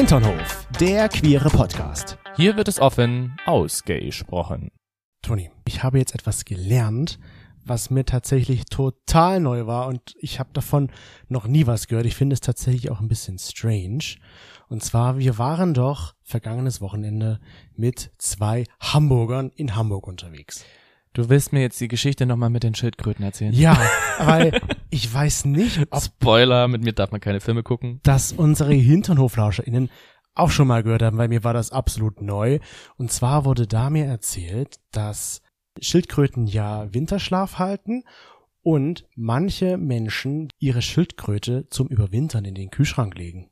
Hinternhof, der queere Podcast. Hier wird es offen ausgesprochen. Toni, ich habe jetzt etwas gelernt, was mir tatsächlich total neu war und ich habe davon noch nie was gehört. Ich finde es tatsächlich auch ein bisschen strange. Und zwar, wir waren doch vergangenes Wochenende mit zwei Hamburgern in Hamburg unterwegs. Du willst mir jetzt die Geschichte nochmal mit den Schildkröten erzählen? Ja, weil ich weiß nicht, ob Spoiler, mit mir darf man keine Filme gucken. das unsere HinternhoflauscherInnen auch schon mal gehört haben, weil mir war das absolut neu. Und zwar wurde da mir erzählt, dass Schildkröten ja Winterschlaf halten und manche Menschen ihre Schildkröte zum Überwintern in den Kühlschrank legen.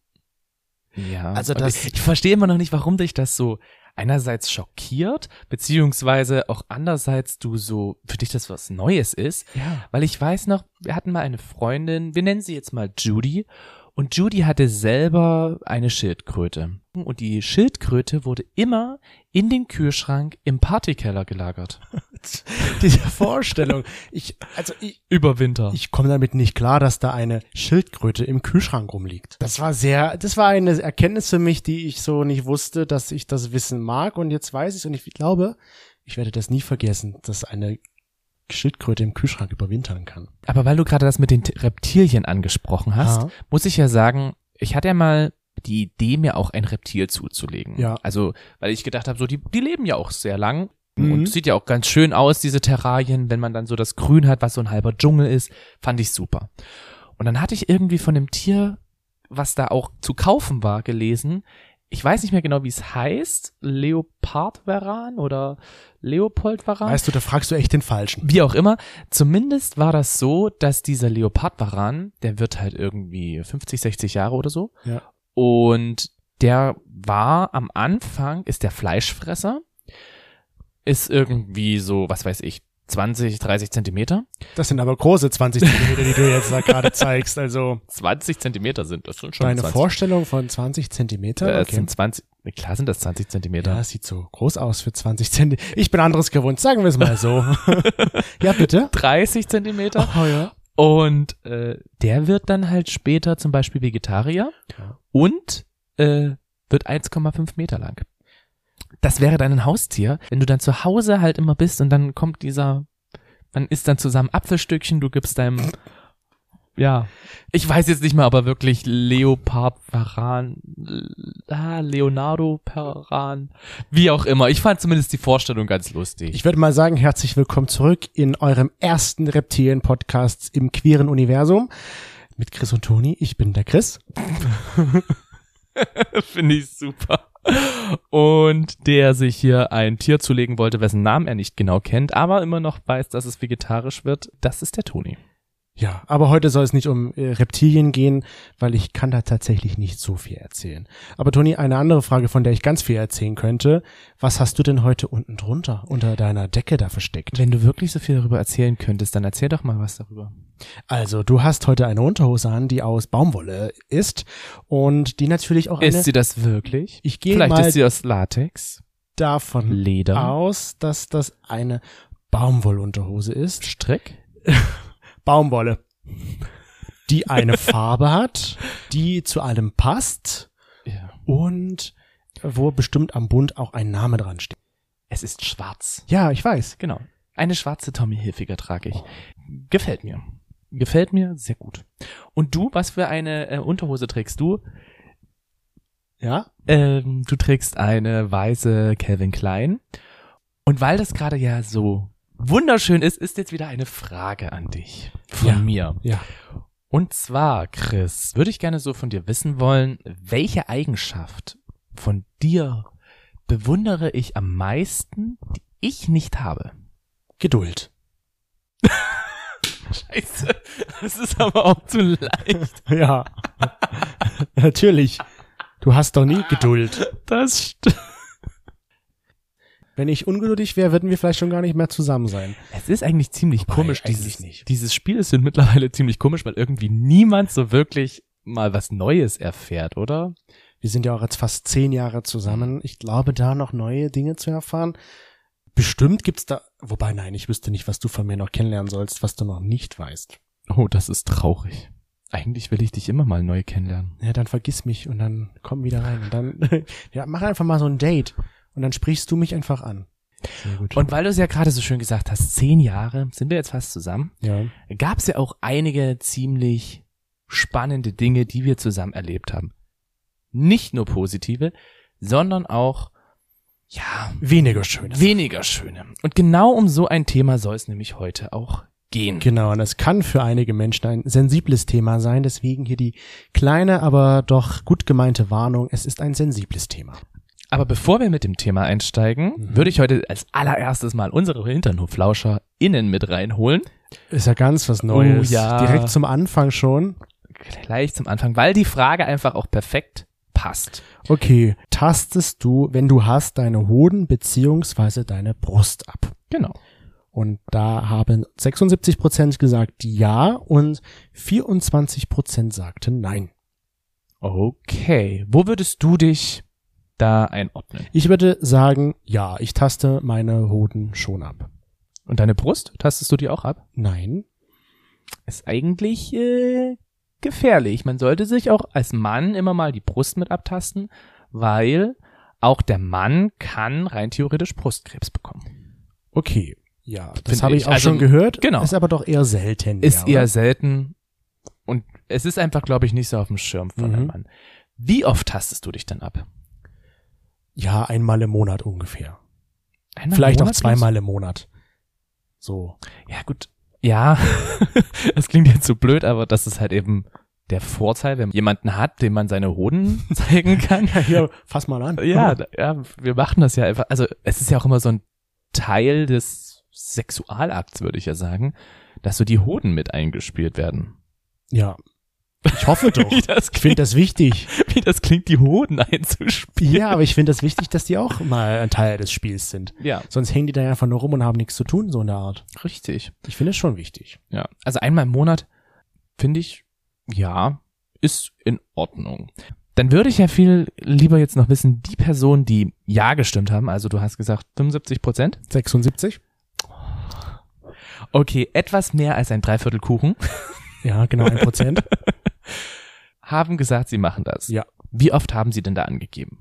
Ja. Also das- ich, ich verstehe immer noch nicht, warum dich das so einerseits schockiert, beziehungsweise auch andererseits du so, für dich das was Neues ist. Ja. Weil ich weiß noch, wir hatten mal eine Freundin, wir nennen sie jetzt mal Judy. Und Judy hatte selber eine Schildkröte. Und die Schildkröte wurde immer in den Kühlschrank im Partykeller gelagert. Diese Vorstellung. Ich, also ich, Über Winter. ich komme damit nicht klar, dass da eine Schildkröte im Kühlschrank rumliegt. Das war sehr, das war eine Erkenntnis für mich, die ich so nicht wusste, dass ich das wissen mag und jetzt weiß ich und ich glaube, ich werde das nie vergessen, dass eine Schildkröte im Kühlschrank überwintern kann. Aber weil du gerade das mit den Reptilien angesprochen hast, Ja. muss ich ja sagen, ich hatte ja mal die Idee, mir auch ein Reptil zuzulegen. Ja. Also, weil ich gedacht habe, so die, die leben ja auch sehr lang. Mhm. Und sieht ja auch ganz schön aus, diese Terrarien, wenn man dann so das Grün hat, was so ein halber Dschungel ist, fand ich super. Und dann hatte ich irgendwie von dem Tier, was da auch zu kaufen war, gelesen. Ich weiß nicht mehr genau, wie es heißt. Leopardvaran oder Leopoldvaran? Weißt du, da fragst du echt den Falschen. Wie auch immer, zumindest war das so, dass dieser Leopardvaran, der wird halt irgendwie 50, 60 Jahre oder so. Ja. Und der war am Anfang, ist der Fleischfresser, ist irgendwie so, was weiß ich, 20, 30 Zentimeter. Das sind aber große 20 Zentimeter, die du jetzt da gerade zeigst. Also 20 Zentimeter sind das schon deine 20. Vorstellung von 20 Zentimeter. Äh, Okay. sind 20, klar sind das 20 Zentimeter. Ja, sieht so groß aus für 20 Zentimeter. Ich bin anderes gewohnt, sagen wir es mal so. ja, bitte. 30 Zentimeter. Oh ja. Und äh, der wird dann halt später zum Beispiel Vegetarier Ja. und äh, wird 1,5 Meter lang. Das wäre dann ein Haustier, wenn du dann zu Hause halt immer bist und dann kommt dieser, man isst dann zusammen Apfelstückchen, du gibst deinem, ja, ich weiß jetzt nicht mehr, aber wirklich Leopard Varan, ah, Leonardo Paran, wie auch immer. Ich fand zumindest die Vorstellung ganz lustig. Ich würde mal sagen, herzlich willkommen zurück in eurem ersten Reptilien-Podcast im queeren Universum. Mit Chris und Toni. Ich bin der Chris. Finde ich super. Und der sich hier ein Tier zulegen wollte, wessen Namen er nicht genau kennt, aber immer noch weiß, dass es vegetarisch wird, das ist der Toni. Ja, aber heute soll es nicht um äh, Reptilien gehen, weil ich kann da tatsächlich nicht so viel erzählen. Aber Toni, eine andere Frage, von der ich ganz viel erzählen könnte. Was hast du denn heute unten drunter, unter deiner Decke da versteckt? Wenn du wirklich so viel darüber erzählen könntest, dann erzähl doch mal was darüber. Also, du hast heute eine Unterhose an, die aus Baumwolle ist und die natürlich auch eine, Ist sie das wirklich? ich gehe Vielleicht mal ist sie aus Latex, davon Leder, aus, dass das eine Baumwollunterhose ist. Strick. Baumwolle. Die eine Farbe hat, die zu allem passt Ja. und wo bestimmt am Bund auch ein Name dran steht. Es ist schwarz. Ja, ich weiß. Genau. Eine schwarze Tommy Hilfiger trage ich. Gefällt mir. Gefällt mir sehr gut. Und du, was für eine äh, Unterhose trägst du? Ja? Ähm, du trägst eine weiße Calvin Klein. Und weil das gerade ja so wunderschön ist, ist jetzt wieder eine Frage an dich von Ja. mir. Ja. Und zwar, Chris, würde ich gerne so von dir wissen wollen, welche Eigenschaft von dir bewundere ich am meisten, die ich nicht habe? Geduld. Scheiße, das ist aber auch zu leicht. Ja. Natürlich. Du hast doch nie Geduld. Das stimmt. Wenn ich ungeduldig wäre, würden wir vielleicht schon gar nicht mehr zusammen sein. Es ist eigentlich ziemlich Wobei, komisch. eigentlich Dieses, nicht. dieses Spiel ist mittlerweile ziemlich komisch, weil irgendwie niemand so wirklich mal was Neues erfährt, oder? Wir sind ja auch jetzt fast zehn Jahre zusammen. Ich glaube, da noch neue Dinge zu erfahren. Bestimmt gibt's da, wobei nein, ich wüsste nicht, was du von mir noch kennenlernen sollst, was du noch nicht weißt. Oh, das ist traurig. Eigentlich will ich dich immer mal neu kennenlernen. Ja, dann vergiss mich und dann komm wieder rein. Und dann, ja, mach einfach mal so ein Date. Und dann sprichst du mich einfach an. Und weil du es ja gerade so schön gesagt hast, zehn Jahre sind wir jetzt fast zusammen, ja. gab es ja auch einige ziemlich spannende Dinge, die wir zusammen erlebt haben. Nicht nur positive, sondern auch ja, weniger schöne. Weniger schöne. Und genau um so ein Thema soll es nämlich heute auch gehen. Genau, und es kann für einige Menschen ein sensibles Thema sein, deswegen hier die kleine, aber doch gut gemeinte Warnung, es ist ein sensibles Thema. Aber bevor wir mit dem Thema einsteigen, mhm. würde ich heute als allererstes mal unsere Hinternhoflauscher innen mit reinholen. Ist ja ganz was Neues. Oh, ja. Direkt zum Anfang schon. Gleich zum Anfang, weil die Frage einfach auch perfekt passt. Okay, tastest du, wenn du hast, deine Hoden beziehungsweise deine Brust ab? Genau. Und da haben 76 Prozent gesagt ja und 24 Prozent sagten nein. Okay, wo würdest du dich da einordnen? Ich würde sagen, ja, ich taste meine Hoden schon ab. Und deine Brust, tastest du die auch ab? Nein. Ist eigentlich äh, gefährlich. Man sollte sich auch als Mann immer mal die Brust mit abtasten, weil auch der Mann kann rein theoretisch Brustkrebs bekommen. Okay, ja, das habe ich auch also, schon gehört. Genau. Ist aber doch eher selten. Ist ja, eher selten. Und es ist einfach, glaube ich, nicht so auf dem Schirm von mhm. einem Mann. Wie oft tastest du dich denn ab? Ja, einmal im Monat ungefähr. Einmal Vielleicht auch zweimal im Monat. So. Ja, gut. Ja, das klingt jetzt so blöd, aber das ist halt eben der Vorteil, wenn man jemanden hat, dem man seine Hoden zeigen kann. ja, fass mal an. Ja, ja, wir machen das ja einfach. Also es ist ja auch immer so ein Teil des Sexualakts, würde ich ja sagen, dass so die Hoden mit eingespielt werden. Ja, ich hoffe doch. ich finde das wichtig. Wie das klingt, die Hoden einzuspielen. Ja, aber ich finde das wichtig, dass die auch mal ein Teil des Spiels sind. Ja. Sonst hängen die da einfach nur rum und haben nichts zu tun, so in der Art. Richtig. Ich finde es schon wichtig. Ja. Also einmal im Monat finde ich, ja, ist in Ordnung. Dann würde ich ja viel lieber jetzt noch wissen, die Personen, die Ja gestimmt haben, also du hast gesagt 75 Prozent? 76. Okay, etwas mehr als ein Dreiviertel Kuchen. Ja, genau, ein Prozent. haben gesagt, sie machen das. Ja. Wie oft haben sie denn da angegeben?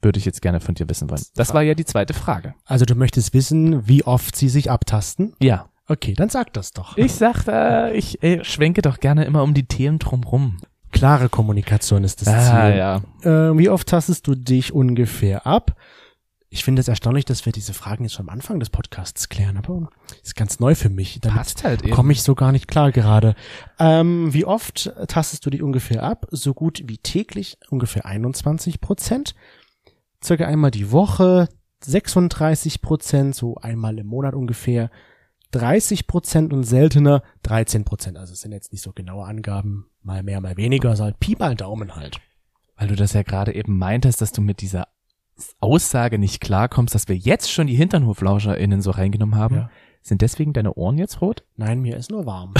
Würde ich jetzt gerne von dir wissen wollen. Das war ja die zweite Frage. Also du möchtest wissen, wie oft sie sich abtasten? Ja. Okay, dann sag das doch. Ich sag, äh, ich äh, schwenke doch gerne immer um die Themen drumrum. Klare Kommunikation ist das ah, Ziel. Ja. Äh, wie oft tastest du dich ungefähr ab? Ich finde es erstaunlich, dass wir diese Fragen jetzt schon am Anfang des Podcasts klären, aber ist ganz neu für mich. Damit Passt halt eben. komme ich so gar nicht klar gerade. Ähm, wie oft tastest du dich ungefähr ab? So gut wie täglich, ungefähr 21 Prozent. Circa einmal die Woche, 36 Prozent, so einmal im Monat ungefähr. 30 Prozent und seltener 13 Prozent. Also es sind jetzt nicht so genaue Angaben, mal mehr, mal weniger, sondern Pi mal Daumen halt. Weil du das ja gerade eben meintest, dass du mit dieser Aussage nicht klarkommst, dass wir jetzt schon die HinternhoflauscherInnen so reingenommen haben. Ja. Sind deswegen deine Ohren jetzt rot? Nein, mir ist nur warm.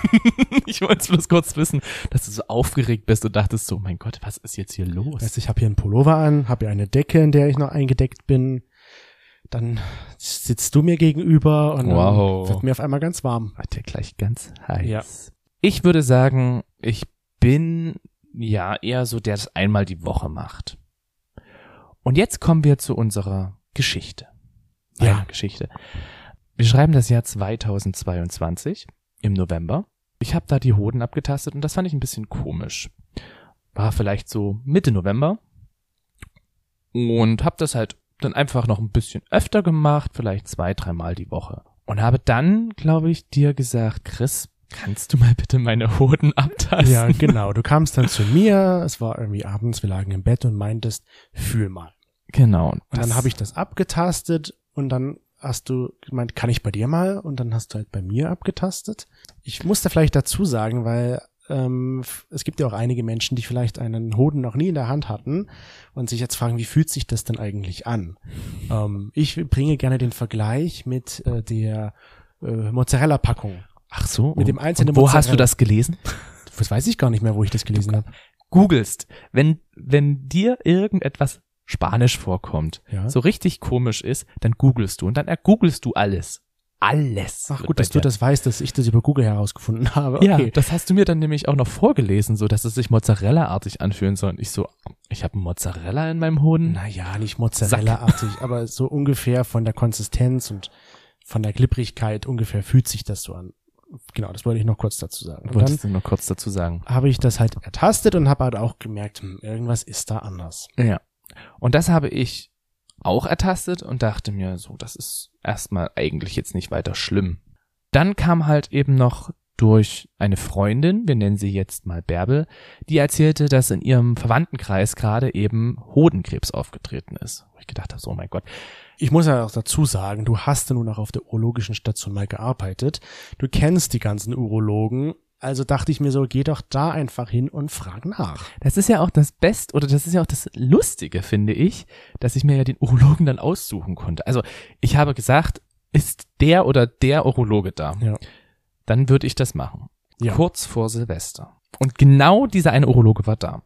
ich wollte bloß kurz wissen, dass du so aufgeregt bist und dachtest so, mein Gott, was ist jetzt hier los? Weißt, ich habe hier einen Pullover an, habe hier eine Decke, in der ich noch eingedeckt bin. Dann sitzt du mir gegenüber und wow. wird mir auf einmal ganz warm. Wird dir gleich ganz heiß. Ja. Ich würde sagen, ich bin ja eher so, der das einmal die Woche macht. Und jetzt kommen wir zu unserer Geschichte. Ja, Geschichte. Wir schreiben das Jahr 2022 im November. Ich habe da die Hoden abgetastet und das fand ich ein bisschen komisch. War vielleicht so Mitte November und habe das halt dann einfach noch ein bisschen öfter gemacht, vielleicht zwei, dreimal die Woche. Und habe dann, glaube ich, dir gesagt, Chris, kannst du mal bitte meine Hoden abtasten? Ja, genau. Du kamst dann zu mir, es war irgendwie abends, wir lagen im Bett und meintest, fühl mal. Genau. Und dann habe ich das abgetastet und dann hast du gemeint, kann ich bei dir mal? Und dann hast du halt bei mir abgetastet. Ich musste vielleicht dazu sagen, weil ähm, es gibt ja auch einige Menschen, die vielleicht einen Hoden noch nie in der Hand hatten und sich jetzt fragen, wie fühlt sich das denn eigentlich an? Ähm, ich bringe gerne den Vergleich mit äh, der äh, Mozzarella-Packung. Ach so. Mit dem einzelnen und Wo Mozzarella. hast du das gelesen? Das weiß ich gar nicht mehr, wo ich das gelesen habe. Googlest. Wenn, wenn dir irgendetwas Spanisch vorkommt, ja. so richtig komisch ist, dann googelst du und dann ergoogelst du alles. alles. Ach gut, dass du das weißt, dass ich das über Google herausgefunden habe. Ja, Okay. das hast du mir dann nämlich auch noch vorgelesen, so dass es sich Mozzarella-artig anfühlen soll. Und ich so, ich habe Mozzarella in meinem Hoden. Naja, nicht Mozzarella-artig, aber so ungefähr von der Konsistenz und von der Glibbrigkeit ungefähr fühlt sich das so an. Genau, das wollte ich noch kurz dazu sagen. Wolltest du noch kurz dazu sagen? habe ich das halt ertastet und habe halt auch gemerkt, hm, irgendwas ist da anders. Ja. Und das habe ich auch ertastet und dachte mir so, das ist erstmal eigentlich jetzt nicht weiter schlimm. Dann kam halt eben noch durch eine Freundin, wir nennen sie jetzt mal Bärbel, die erzählte, dass in ihrem Verwandtenkreis gerade eben Hodenkrebs aufgetreten ist. Wo ich gedacht habe, so, oh mein Gott. Ich muss ja auch dazu sagen, du hast ja nun auch auf der urologischen Station mal gearbeitet. Du kennst die ganzen Urologen. Also dachte ich mir so, geh doch da einfach hin und frag nach. Das ist ja auch das Best oder das ist ja auch das Lustige, finde ich, dass ich mir ja den Urologen dann aussuchen konnte. Also ich habe gesagt, ist der oder der Urologe da? Ja. Dann würde ich das machen. Ja. Kurz vor Silvester. Und genau dieser eine Urologe war da.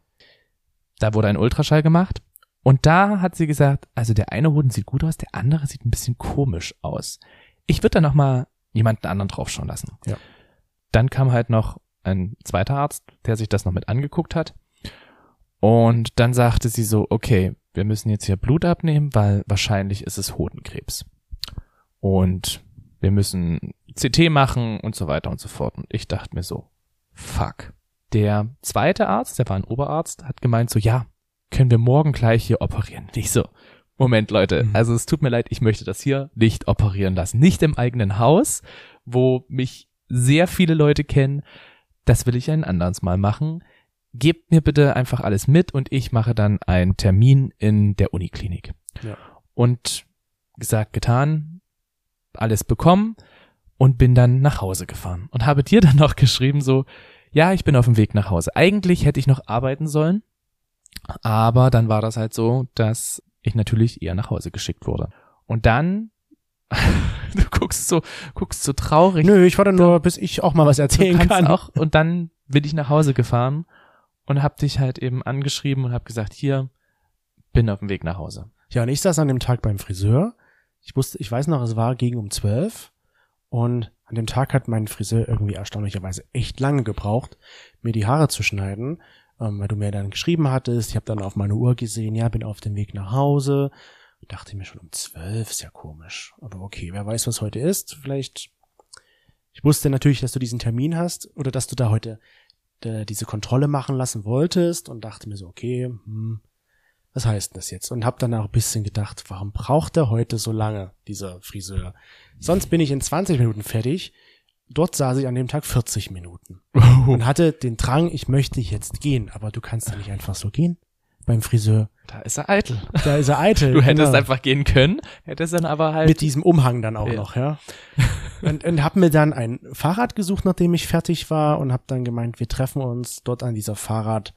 Da wurde ein Ultraschall gemacht und da hat sie gesagt, also der eine Hoden sieht gut aus, der andere sieht ein bisschen komisch aus. Ich würde da noch mal jemanden anderen draufschauen lassen. Ja. Dann kam halt noch ein zweiter Arzt, der sich das noch mit angeguckt hat. Und dann sagte sie so, okay, wir müssen jetzt hier Blut abnehmen, weil wahrscheinlich ist es Hodenkrebs. Und wir müssen CT machen und so weiter und so fort. Und ich dachte mir so, fuck. Der zweite Arzt, der war ein Oberarzt, hat gemeint so, ja, können wir morgen gleich hier operieren. Nicht so. Moment, Leute. Mhm. Also es tut mir leid, ich möchte das hier nicht operieren lassen. Nicht im eigenen Haus, wo mich sehr viele Leute kennen. Das will ich ein anderes Mal machen. Gebt mir bitte einfach alles mit und ich mache dann einen Termin in der Uniklinik. Ja. Und gesagt, getan, alles bekommen und bin dann nach Hause gefahren und habe dir dann noch geschrieben so, ja, ich bin auf dem Weg nach Hause. Eigentlich hätte ich noch arbeiten sollen, aber dann war das halt so, dass ich natürlich eher nach Hause geschickt wurde. Und dann, du guckst so, guckst so traurig. Nö, ich warte nur, bis ich auch mal was du erzählen kannst kann. auch. Und dann bin ich nach Hause gefahren und hab dich halt eben angeschrieben und hab gesagt, hier, bin auf dem Weg nach Hause. Ja, und ich saß an dem Tag beim Friseur. Ich wusste, ich weiß noch, es war gegen um zwölf. Und an dem Tag hat mein Friseur irgendwie erstaunlicherweise echt lange gebraucht, mir die Haare zu schneiden, ähm, weil du mir dann geschrieben hattest. Ich habe dann auf meine Uhr gesehen, ja, bin auf dem Weg nach Hause. Ich dachte mir schon um zwölf, ist ja komisch. Aber okay, wer weiß, was heute ist. Vielleicht. Ich wusste natürlich, dass du diesen Termin hast oder dass du da heute äh, diese Kontrolle machen lassen wolltest und dachte mir so, okay, hm, was heißt denn das jetzt? Und habe dann auch ein bisschen gedacht, warum braucht er heute so lange, dieser Friseur? Sonst bin ich in 20 Minuten fertig. Dort saß ich an dem Tag 40 Minuten und hatte den Drang, ich möchte jetzt gehen, aber du kannst ja nicht einfach so gehen beim Friseur. Da ist er eitel. Da ist er eitel. Du hättest genau. einfach gehen können, hättest dann aber halt. mit diesem Umhang dann auch Ja. noch, ja. Und, und hab mir dann ein Fahrrad gesucht, nachdem ich fertig war und hab dann gemeint, wir treffen uns dort an dieser Fahrrad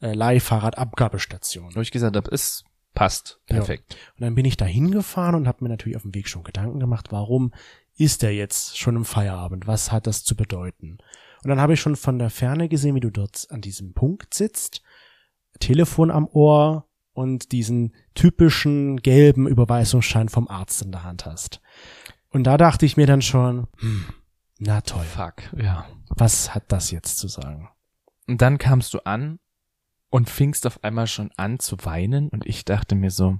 äh, Leihfahrradabgabestation. wo ich gesagt habe, es passt. Ja. Perfekt. Und dann bin ich da hingefahren und habe mir natürlich auf dem Weg schon Gedanken gemacht, warum ist er jetzt schon im Feierabend? Was hat das zu bedeuten? Und dann habe ich schon von der Ferne gesehen, wie du dort an diesem Punkt sitzt, Telefon am Ohr und diesen typischen gelben Überweisungsschein vom Arzt in der Hand hast. Und da dachte ich mir dann schon, hm, na toll, Fuck, ja. was hat das jetzt zu sagen? Und dann kamst du an und fingst auf einmal schon an zu weinen und ich dachte mir so,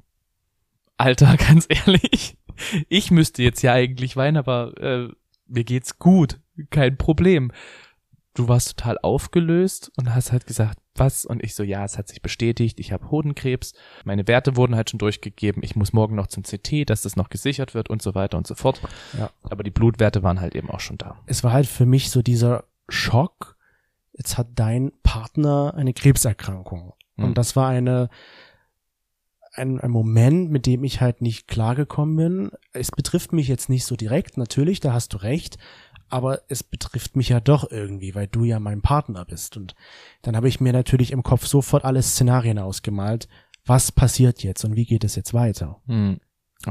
Alter, ganz ehrlich, ich müsste jetzt ja eigentlich weinen, aber äh, mir geht's gut, kein Problem. Du warst total aufgelöst und hast halt gesagt, was? Und ich so, ja, es hat sich bestätigt, ich habe Hodenkrebs, meine Werte wurden halt schon durchgegeben, ich muss morgen noch zum CT, dass das noch gesichert wird und so weiter und so fort. Ja. Aber die Blutwerte waren halt eben auch schon da. es war halt für mich so dieser Schock. Jetzt hat dein Partner eine Krebserkrankung. Hm. Und das war eine, ein, ein Moment, mit dem ich halt nicht klargekommen bin. Es betrifft mich jetzt nicht so direkt, natürlich, da hast du recht. Aber es betrifft mich ja doch irgendwie, weil du ja mein Partner bist. Und dann habe ich mir natürlich im Kopf sofort alle Szenarien ausgemalt. Was passiert jetzt und wie geht es jetzt weiter? Hm.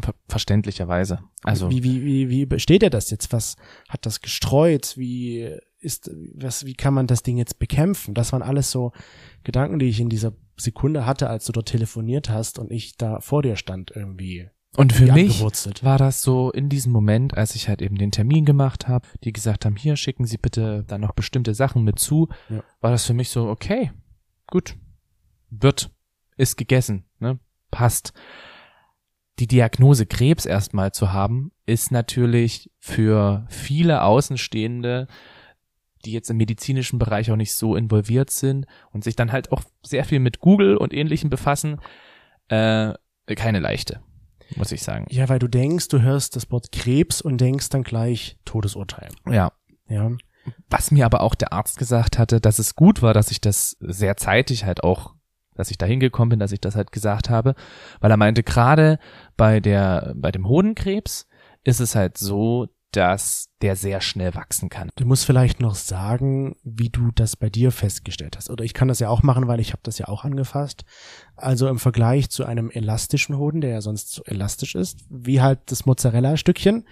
Ver verständlicherweise. Also wie, wie, wie, wie besteht er das jetzt? Was hat das gestreut? Wie ist, was, wie kann man das Ding jetzt bekämpfen? Das waren alles so Gedanken, die ich in dieser Sekunde hatte, als du dort telefoniert hast und ich da vor dir stand irgendwie Und für mich war das so in diesem Moment, als ich halt eben den Termin gemacht habe, die gesagt haben, hier schicken Sie bitte dann noch bestimmte Sachen mit zu, Ja. war das für mich so, okay, gut, wird, ist gegessen, ne, passt. Die Diagnose Krebs erstmal zu haben, ist natürlich für viele Außenstehende, die jetzt im medizinischen Bereich auch nicht so involviert sind und sich dann halt auch sehr viel mit Google und ähnlichem befassen, äh, keine leichte, muss ich sagen. Ja, weil du denkst, du hörst das Wort Krebs und denkst dann gleich Todesurteil. Ja, Ja. Was mir aber auch der Arzt gesagt hatte, dass es gut war, dass ich das sehr zeitig halt auch, dass ich da hingekommen bin, dass ich das halt gesagt habe, weil er meinte, gerade bei der, bei dem Hodenkrebs ist es halt so, dass der sehr schnell wachsen kann. Du musst vielleicht noch sagen, wie du das bei dir festgestellt hast. Oder ich kann das ja auch machen, weil ich habe das ja auch angefasst. Also im Vergleich zu einem elastischen Hoden, der ja sonst so elastisch ist, wie halt das Mozzarella-Stückchen,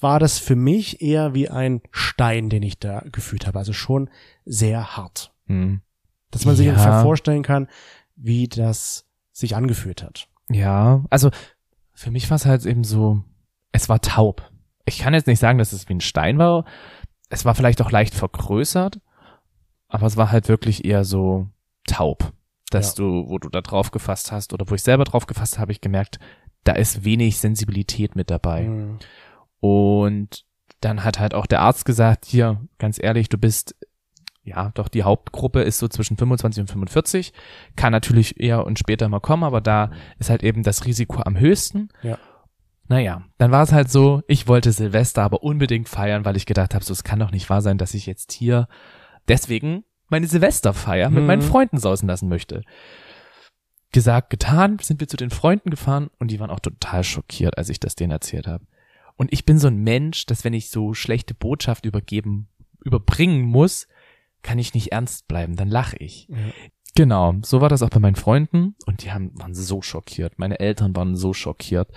war das für mich eher wie ein Stein, den ich da gefühlt habe. Also schon sehr hart. Hm. Dass man sich Ja. ungefähr vorstellen kann, wie das sich angefühlt hat. Ja, also für mich war es halt eben so, es war taub. Ich kann jetzt nicht sagen, dass es wie ein Stein war. Es war vielleicht auch leicht vergrößert, aber es war halt wirklich eher so taub. Dass Ja. du, wo du da drauf gefasst hast oder wo ich selber drauf gefasst habe, ich gemerkt, da ist wenig Sensibilität mit dabei. Mhm. Und dann hat halt auch der Arzt gesagt, hier, ganz ehrlich, du bist, ja, doch die Hauptgruppe ist so zwischen 25 und 45, kann natürlich eher und später mal kommen, aber da ist halt eben das Risiko am höchsten. Ja. Naja, dann war es halt so, ich wollte Silvester aber unbedingt feiern, weil ich gedacht habe, so, es kann doch nicht wahr sein, dass ich jetzt hier deswegen meine Silvesterfeier mit Mhm. meinen Freunden sausen lassen möchte. Gesagt, getan, sind wir zu den Freunden gefahren und die waren auch total schockiert, als ich das denen erzählt habe. Und ich bin so ein Mensch, dass wenn ich so schlechte Botschaft übergeben, überbringen muss, kann ich nicht ernst bleiben, dann lache ich. Ja. Genau, so war das auch bei meinen Freunden und die haben, waren so schockiert. Meine Eltern waren so schockiert,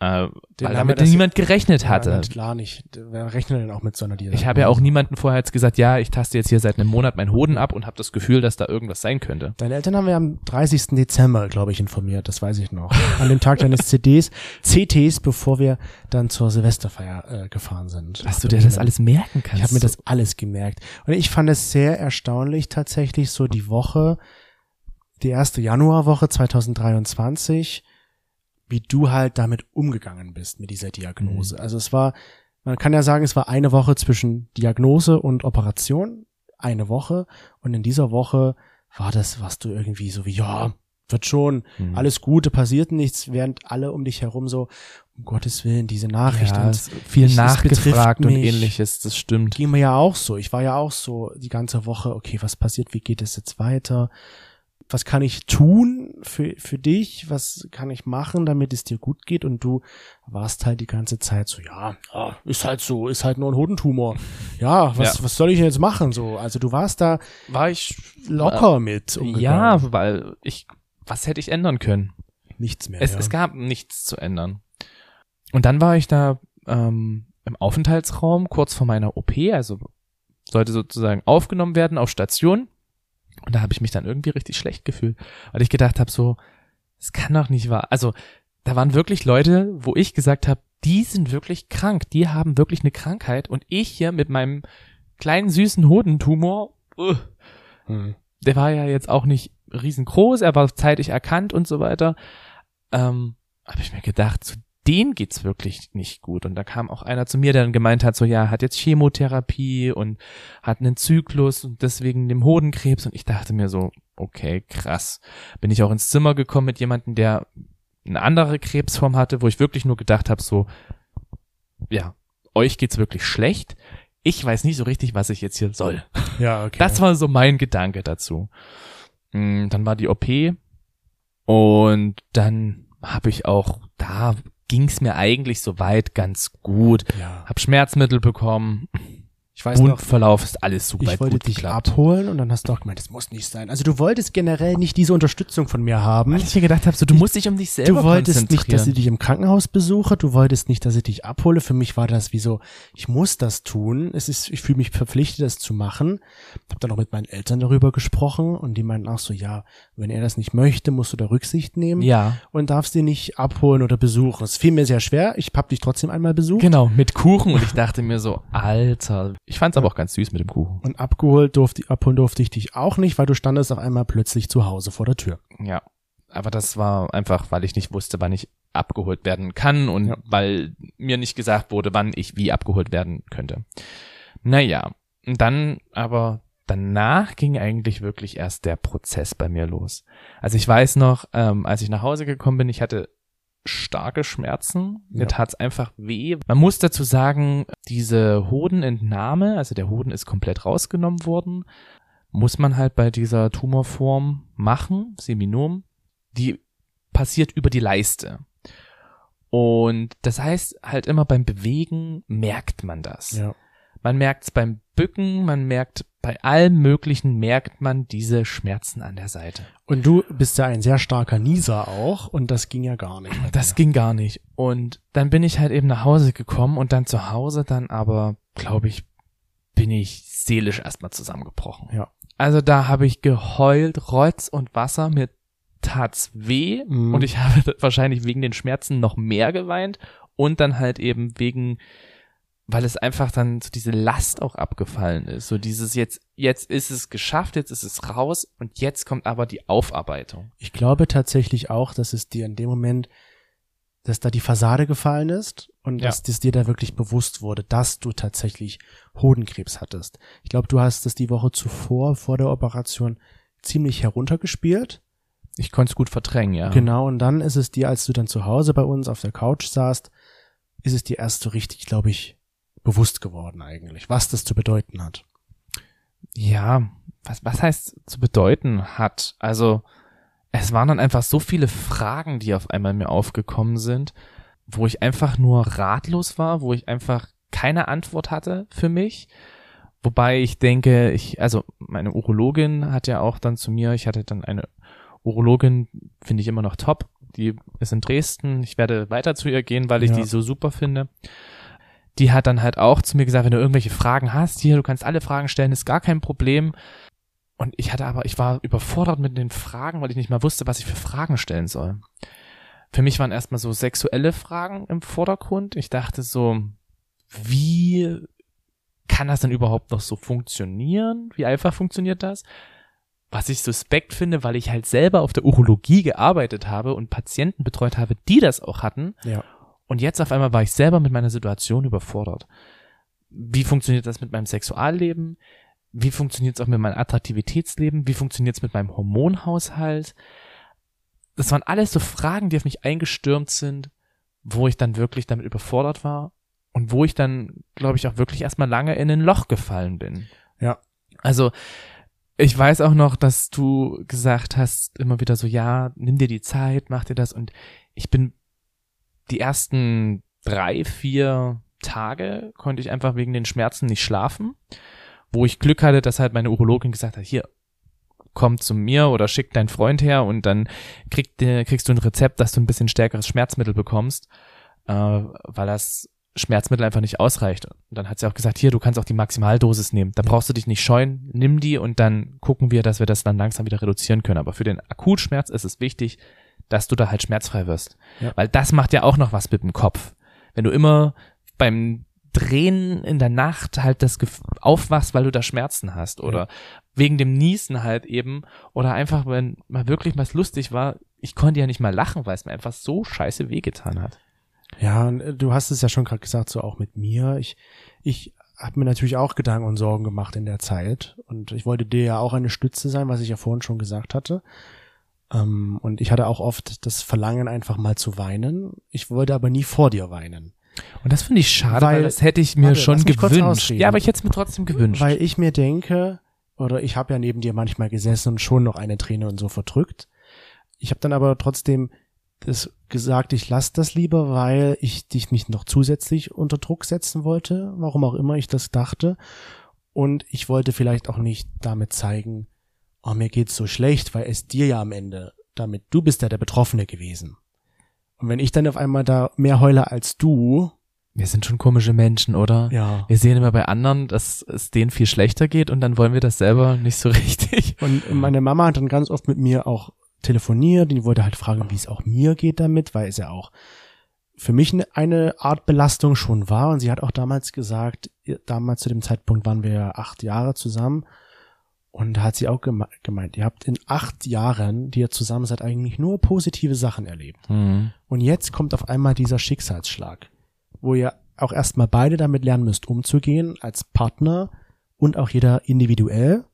äh, Den weil damit niemand gerechnet hatte. Ja, klar nicht. Wer rechnet denn auch mit so einer Diagnose? ich habe ja auch niemanden vorher jetzt gesagt, ja, ich taste jetzt hier seit einem Monat meinen Hoden ab und habe das Gefühl, dass da irgendwas sein könnte. Deine Eltern haben wir am 30. Dezember, glaube ich, informiert. Das weiß ich noch. An dem Tag deines CDs, CTs, bevor wir dann zur Silvesterfeier äh, gefahren sind. Dass du dir das alles merken kannst. Ich habe mir das alles gemerkt. Und ich fand es sehr erstaunlich tatsächlich so die Woche, die erste Januarwoche 2023, wie du halt damit umgegangen bist mit dieser Diagnose. Also es war, man kann ja sagen, es war eine Woche zwischen Diagnose und Operation, eine Woche. Und in dieser Woche war das, was du irgendwie so wie, ja, wird schon, Mhm. alles Gute, passiert nichts, während alle um dich herum so, um Gottes Willen, diese Nachricht ja, und viel ich- nachgefragt und mich. ähnliches, das stimmt. ging mir ja auch so. Ich war ja auch so die ganze Woche, okay, was passiert, wie geht es jetzt weiter? Was kann ich tun für, für dich? Was kann ich machen, damit es dir gut geht? Und du warst halt die ganze Zeit so, ja, ist halt so, ist halt nur ein Hodentumor. Ja, was, Ja. was soll ich jetzt machen? So, also du warst da War ich locker mit umgegangen. Ja, weil ich, was hätte ich ändern können? nichts mehr. Es, ja. es gab nichts zu ändern. Und dann war ich da ähm, im Aufenthaltsraum kurz vor meiner OP, also sollte sozusagen aufgenommen werden auf Station. Und da habe ich mich dann irgendwie richtig schlecht gefühlt, weil ich gedacht habe, so, es kann doch nicht wahr. Also da waren wirklich Leute, wo ich gesagt habe, die sind wirklich krank, die haben wirklich eine Krankheit und ich hier mit meinem kleinen süßen Hodentumor, uh, Hm. der war ja jetzt auch nicht riesengroß, er war zeitig erkannt und so weiter. Ähm, habe ich mir gedacht, zu denen geht's wirklich nicht gut. Und da kam auch einer zu mir, der dann gemeint hat, so ja, hat jetzt Chemotherapie und hat einen Zyklus und deswegen dem Hodenkrebs. Und ich dachte mir so, okay, krass. Bin ich auch ins Zimmer gekommen mit jemandem, der eine andere Krebsform hatte, wo ich wirklich nur gedacht habe, so, ja, euch geht's wirklich schlecht. Ich weiß nicht so richtig, was ich jetzt hier soll. Ja, okay. Das war so mein Gedanke dazu. Mm, Dann war die OP und dann habe ich auch, da ging's mir eigentlich soweit ganz gut. ja. Hab Schmerzmittel bekommen, Ich weiß noch, Wundverlauf ist alles super ich wollte dich geklappt. abholen und dann hast du auch gemeint, das muss nicht sein. Also du wolltest generell nicht diese Unterstützung von mir haben. Weil ich mir gedacht habe, so, du musst dich um dich selber Du wolltest nicht, dass ich dich im Krankenhaus besuche, du wolltest nicht, dass ich dich abhole. Für mich war das wie so, ich muss das tun. Es ist, ich fühle mich verpflichtet, das zu machen. Hab dann auch mit meinen Eltern darüber gesprochen und die meinten auch so, ja, wenn er das nicht möchte, musst du da Rücksicht nehmen Ja, und darfst ihn nicht abholen oder besuchen. Es fiel mir sehr schwer. Ich hab dich trotzdem einmal besucht. genau, mit Kuchen und ich dachte mir so, Alter. Ich fand's aber auch ganz süß mit dem Kuchen. Und abgeholt durfte, abholen durfte ich dich auch nicht, weil du standest auf einmal plötzlich zu Hause vor der Tür. Ja, aber das war einfach, weil ich nicht wusste, wann ich abgeholt werden kann und Ja. weil mir nicht gesagt wurde, wann ich wie abgeholt werden könnte. Naja, dann aber danach ging eigentlich wirklich erst der Prozess bei mir los. Also ich weiß noch, ähm, als ich nach Hause gekommen bin, ich hatte starke Schmerzen. Mir Ja. tat's einfach weh. Man muss dazu sagen, diese Hodenentnahme, also der Hoden ist komplett rausgenommen worden, muss man halt bei dieser Tumorform machen, Seminom. Die passiert über die Leiste. Und das heißt halt immer beim Bewegen merkt man das. Ja. Man merkt's beim Bücken, man merkt bei allem Möglichen merkt man diese Schmerzen an der Seite. Und du bist ja ein sehr starker Nieser auch und das ging ja gar nicht. Das ging gar nicht. Und dann bin ich halt eben nach Hause gekommen und dann zu Hause dann aber, glaube ich, bin ich seelisch erstmal zusammengebrochen. Ja. Also da habe ich geheult, Rotz und Wasser, mir tat's weh Mhm. und ich habe wahrscheinlich wegen den Schmerzen noch mehr geweint und dann halt eben wegen, weil es einfach dann so diese Last auch abgefallen ist. So dieses jetzt, jetzt ist es geschafft, jetzt ist es raus und jetzt kommt aber die Aufarbeitung. Ich glaube tatsächlich auch, dass es dir in dem Moment, dass da die Fassade gefallen ist und Ja. dass das dir da wirklich bewusst wurde, dass du tatsächlich Hodenkrebs hattest. Ich glaube, du hast es die Woche zuvor, vor der Operation, ziemlich heruntergespielt. Ich konnte es gut verdrängen, ja. Genau, und dann ist es dir, als du dann zu Hause bei uns auf der Couch saßt, ist es dir erst so richtig, glaube ich, bewusst geworden eigentlich, was das zu bedeuten hat. Ja, was, was heißt zu bedeuten hat? Also, es waren dann einfach so viele Fragen, die auf einmal mir aufgekommen sind, wo ich einfach nur ratlos war, wo ich einfach keine Antwort hatte für mich. Wobei ich denke, ich, also meine Urologin hat ja auch dann zu mir, ich hatte dann eine Urologin, finde ich immer noch top, die ist in Dresden, ich werde weiter zu ihr gehen, weil ich Ja. die so super finde. Die hat dann halt auch zu mir gesagt, wenn du irgendwelche Fragen hast, hier, du kannst alle Fragen stellen, ist gar kein Problem. Und ich hatte aber, ich war überfordert mit den Fragen, weil ich nicht mal wusste, was ich für Fragen stellen soll. Für mich waren erstmal so sexuelle Fragen im Vordergrund. Ich dachte so, wie kann das denn überhaupt noch so funktionieren? Wie einfach funktioniert das? Was ich suspekt finde, weil ich halt selber auf der Urologie gearbeitet habe und Patienten betreut habe, die das auch hatten. Ja. Und jetzt auf einmal war ich selber mit meiner Situation überfordert. Wie funktioniert das mit meinem Sexualleben? Wie funktioniert es auch mit meinem Attraktivitätsleben? Wie funktioniert es mit meinem Hormonhaushalt? Das waren alles so Fragen, die auf mich eingestürmt sind, wo ich dann wirklich damit überfordert war und wo ich dann, glaube ich, auch wirklich erstmal lange in ein Loch gefallen bin. Ja. Also, ich weiß auch noch, dass du gesagt hast, immer wieder so, ja, nimm dir die Zeit, mach dir das. Und ich bin die ersten drei, vier Tage konnte ich einfach wegen den Schmerzen nicht schlafen, wo ich Glück hatte, dass halt meine Urologin gesagt hat, hier, komm zu mir oder schick deinen Freund her und dann krieg, kriegst du ein Rezept, dass du ein bisschen stärkeres Schmerzmittel bekommst, äh, weil das Schmerzmittel einfach nicht ausreicht. Und dann hat sie auch gesagt, hier, du kannst auch die Maximaldosis nehmen. Da brauchst du dich nicht scheuen, nimm die und dann gucken wir, dass wir das dann langsam wieder reduzieren können. Aber für den Akutschmerz ist es wichtig, dass du da halt schmerzfrei wirst. Ja. Weil das macht ja auch noch was mit dem Kopf. Wenn du immer beim Drehen in der Nacht halt das Gef aufwachst, weil du da Schmerzen hast oder wegen dem Niesen halt eben oder einfach, wenn mal wirklich was lustig war, ich konnte ja nicht mal lachen, weil es mir einfach so scheiße wehgetan hat. Ja, und äh, du hast es ja schon gerade gesagt, so auch mit mir. Ich, ich habe mir natürlich auch Gedanken und Sorgen gemacht in der Zeit. Und ich wollte dir ja auch eine Stütze sein, was ich ja vorhin schon gesagt hatte. Ähm, und ich hatte auch oft das Verlangen, einfach mal zu weinen. Ich wollte aber nie vor dir weinen. Und das finde ich schade, weil, Weil- das hätte ich mir warte, schon gewünscht. Ja, aber ich hätte es mir trotzdem gewünscht. Weil ich mir denke, oder ich habe ja neben dir manchmal gesessen und schon noch eine Träne und so verdrückt. Ich habe dann aber trotzdem das gesagt, ich lasse das lieber, weil ich dich nicht noch zusätzlich unter Druck setzen wollte, warum auch immer ich das dachte. Und ich wollte vielleicht auch nicht damit zeigen, oh, mir geht's so schlecht, weil es dir ja am Ende, damit du bist ja der Betroffene gewesen. Und wenn ich dann auf einmal da mehr heule als du, Wir sind schon komische Menschen, oder? ja. Wir sehen immer bei anderen, dass es denen viel schlechter geht und dann wollen wir das selber nicht so richtig. Und meine Mama hat dann ganz oft mit mir auch telefoniert, die wollte halt fragen, wie es auch mir geht damit, weil es ja auch für mich eine, eine Art Belastung schon war. Und sie hat auch damals gesagt, damals zu dem Zeitpunkt waren wir ja acht Jahre zusammen. Und da hat sie auch geme gemeint, ihr habt in acht Jahren, die ihr zusammen seid, eigentlich nur positive Sachen erlebt. Mhm. Und jetzt kommt auf einmal dieser Schicksalsschlag, wo ihr auch erstmal beide damit lernen müsst, umzugehen, als Partner und auch jeder individuell.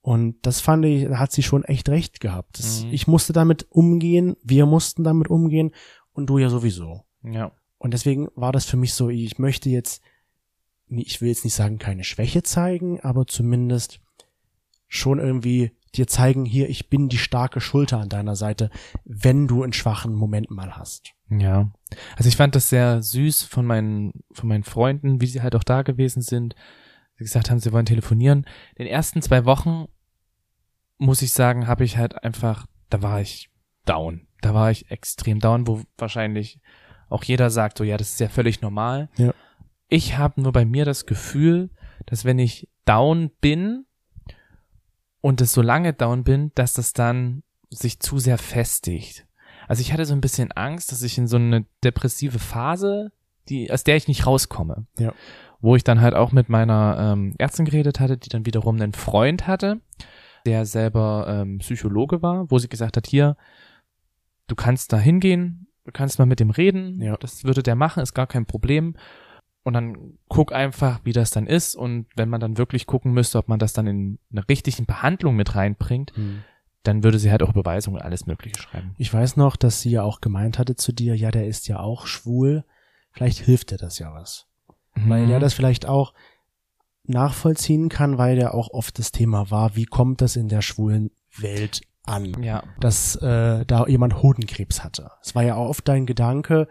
Und das fand ich, da hat sie schon echt recht gehabt. Das, Mhm. Ich musste damit umgehen, wir mussten damit umgehen und du ja sowieso. Ja. Und deswegen war das für mich so, ich möchte jetzt, ich will jetzt nicht sagen, keine Schwäche zeigen, aber zumindest schon irgendwie dir zeigen, hier, ich bin die starke Schulter an deiner Seite, wenn du einen schwachen Moment mal hast. Ja. Also ich fand das sehr süß von meinen, von meinen Freunden, wie sie halt auch da gewesen sind. Sie gesagt haben, sie wollen telefonieren. In den ersten zwei Wochen, muss ich sagen, habe ich halt einfach, da war ich down. Da war ich extrem down, wo wahrscheinlich auch jeder sagt, so ja, das ist ja völlig normal. Ja. Ich habe nur bei mir das Gefühl, dass wenn ich down bin und es so lange down bin, dass das dann sich zu sehr festigt. Also ich hatte so ein bisschen Angst, dass ich in so eine depressive Phase, die, aus der ich nicht rauskomme. Ja. Wo ich dann halt auch mit meiner ähm, Ärztin geredet hatte, die dann wiederum einen Freund hatte, der selber ähm, Psychologe war, wo sie gesagt hat, hier, du kannst da hingehen, du kannst mal mit dem reden, Ja. das würde der machen, ist gar kein Problem. Und dann guck einfach, wie das dann ist. Und wenn man dann wirklich gucken müsste, ob man das dann in eine richtige Behandlung mit reinbringt, dann würde sie halt auch Überweisungen und alles Mögliche schreiben. Ich weiß noch, dass sie ja auch gemeint hatte zu dir, ja, der ist ja auch schwul. Vielleicht hilft dir das ja was. Weil Mhm. er das vielleicht auch nachvollziehen kann, weil der auch oft das Thema war, wie kommt das in der schwulen Welt an, Ja, dass äh, da jemand Hodenkrebs hatte. Es war ja auch oft dein Gedanke,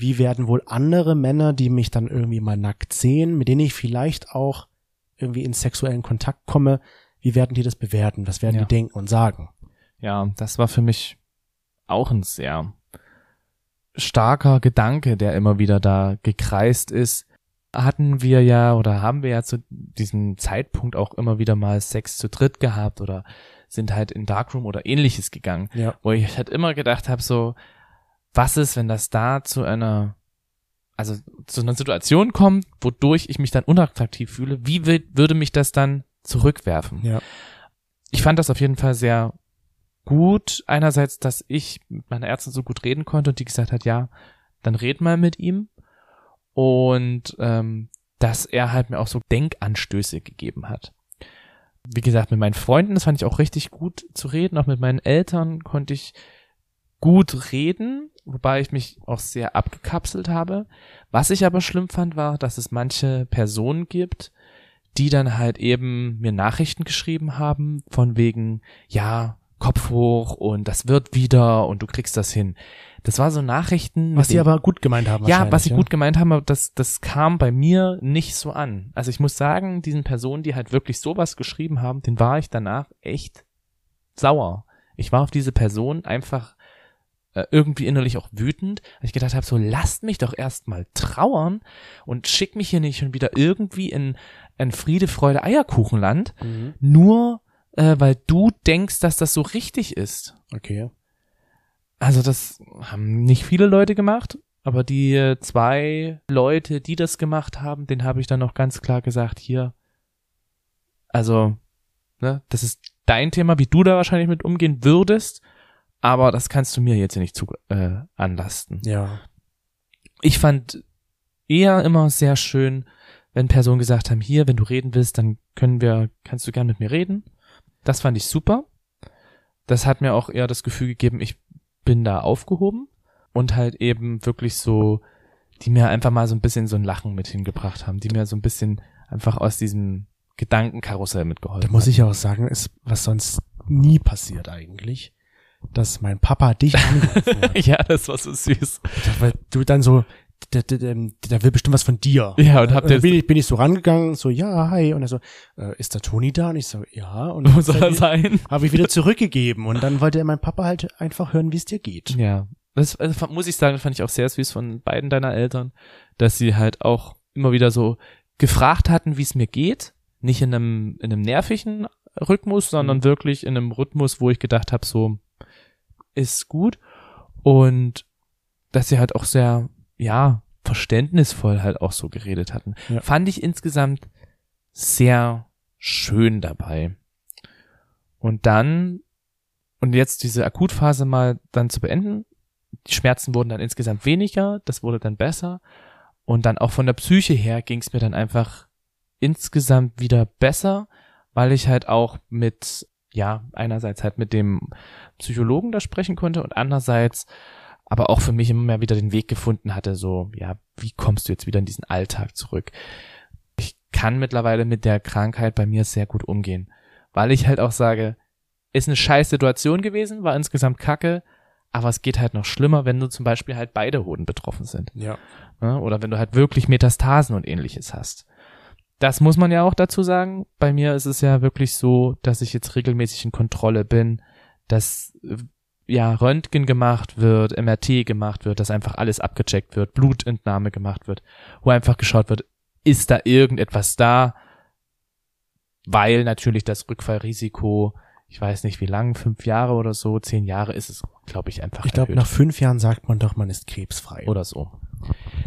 wie werden wohl andere Männer, die mich dann irgendwie mal nackt sehen, mit denen ich vielleicht auch irgendwie in sexuellen Kontakt komme, wie werden die das bewerten? Was werden Ja. die denken und sagen? ja, das war für mich auch ein sehr starker Gedanke, der immer wieder da gekreist ist. Hatten wir ja oder haben wir ja zu diesem Zeitpunkt auch immer wieder mal Sex zu dritt gehabt oder sind halt in Darkroom oder ähnliches gegangen, Ja. wo ich halt immer gedacht habe, so, was ist, wenn das da zu einer, also zu einer Situation kommt, wodurch ich mich dann unattraktiv fühle, wie würde mich das dann zurückwerfen? Ja. ich fand das auf jeden Fall sehr gut. Einerseits, dass ich mit meiner Ärztin so gut reden konnte und die gesagt hat, ja, dann red mal mit ihm. Und ähm, dass er halt mir auch so Denkanstöße gegeben hat. Wie gesagt, mit meinen Freunden, das fand ich auch richtig gut zu reden. Auch mit meinen Eltern konnte ich gut reden, wobei ich mich auch sehr abgekapselt habe. Was ich aber schlimm fand, war, dass es manche Personen gibt, die dann halt eben mir Nachrichten geschrieben haben, von wegen, ja, Kopf hoch und das wird wieder und du kriegst das hin. Das war so Nachrichten. Was denen- aber gut gemeint haben. ja, was sie gut gemeint haben, aber das, das kam bei mir nicht so an. Also ich muss sagen, diesen Personen, die halt wirklich sowas geschrieben haben, den war ich danach echt sauer. Ich war auf diese Person einfach äh, irgendwie innerlich auch wütend, weil ich gedacht habe, so lasst mich doch erstmal trauern und schick mich hier nicht schon wieder irgendwie in ein Friede, Freude, Eierkuchenland, Mhm. nur äh, weil du denkst, dass das so richtig ist. Okay. Also das haben nicht viele Leute gemacht, aber die äh, zwei Leute, die das gemacht haben, den habe ich dann noch ganz klar gesagt, hier, also, ne, das ist dein Thema, wie du da wahrscheinlich mit umgehen würdest, aber das kannst du mir jetzt hier nicht zu äh, anlasten. Ja. Ich fand eher immer sehr schön, wenn Personen gesagt haben, hier, wenn du reden willst, dann können wir, kannst du gern mit mir reden. Das fand ich super. Das hat mir auch eher das Gefühl gegeben, ich bin da aufgehoben und halt eben wirklich so, die mir einfach mal so ein bisschen so ein Lachen mit hingebracht haben, die mir so ein bisschen einfach aus diesem Gedankenkarussell mitgeholfen Da muss ich auch sagen, ist was sonst nie passiert eigentlich, dass mein Papa dich angerufen hat. ja, das war so süß. Weil du dann so, der, der, der, der will bestimmt was von dir. Ja, und habt dann ihr bin ich, bin ich so rangegangen, so, ja, hi. Und er so, äh, ist der Toni da? Und ich so, ja. Und Wo soll er sein? habe ich wieder zurückgegeben. Und dann wollte mein Papa halt einfach hören, wie es dir geht. Ja. Das also, muss ich sagen, fand ich auch sehr süß von beiden deiner Eltern, dass sie halt auch immer wieder so gefragt hatten, wie es mir geht. Nicht in einem, in einem nervigen Rhythmus, sondern Mhm. wirklich in einem Rhythmus, wo ich gedacht habe, so ist gut. Und dass sie halt auch sehr, ja, verständnisvoll halt auch so geredet hatten. Ja. Fand ich insgesamt sehr schön dabei. Und dann, und jetzt diese Akutphase mal dann zu beenden, die Schmerzen wurden dann insgesamt weniger, das wurde dann besser. Und dann auch von der Psyche her ging es mir dann einfach insgesamt wieder besser, weil ich halt auch mit, ja, einerseits halt mit dem Psychologen da sprechen konnte und andererseits aber auch für mich immer mehr wieder den Weg gefunden hatte, so, ja, wie kommst du jetzt wieder in diesen Alltag zurück? Ich kann mittlerweile mit der Krankheit bei mir sehr gut umgehen, weil ich halt auch sage, ist eine scheiß Situation gewesen, war insgesamt kacke, aber es geht halt noch schlimmer, wenn du zum Beispiel halt beide Hoden betroffen sind. Ja. Ne? Oder wenn du halt wirklich Metastasen und ähnliches hast. Das muss man ja auch dazu sagen. Bei mir ist es ja wirklich so, dass ich jetzt regelmäßig in Kontrolle bin, dass äh, ja Röntgen gemacht wird, MRT gemacht wird, dass einfach alles abgecheckt wird, Blutentnahme gemacht wird, wo einfach geschaut wird, ist da irgendetwas da, weil natürlich das Rückfallrisiko, ich weiß nicht wie lang, fünf Jahre oder so, zehn Jahre ist es, glaube ich, einfach Ich glaube, nach fünf Jahren sagt man doch, man ist krebsfrei. oder so.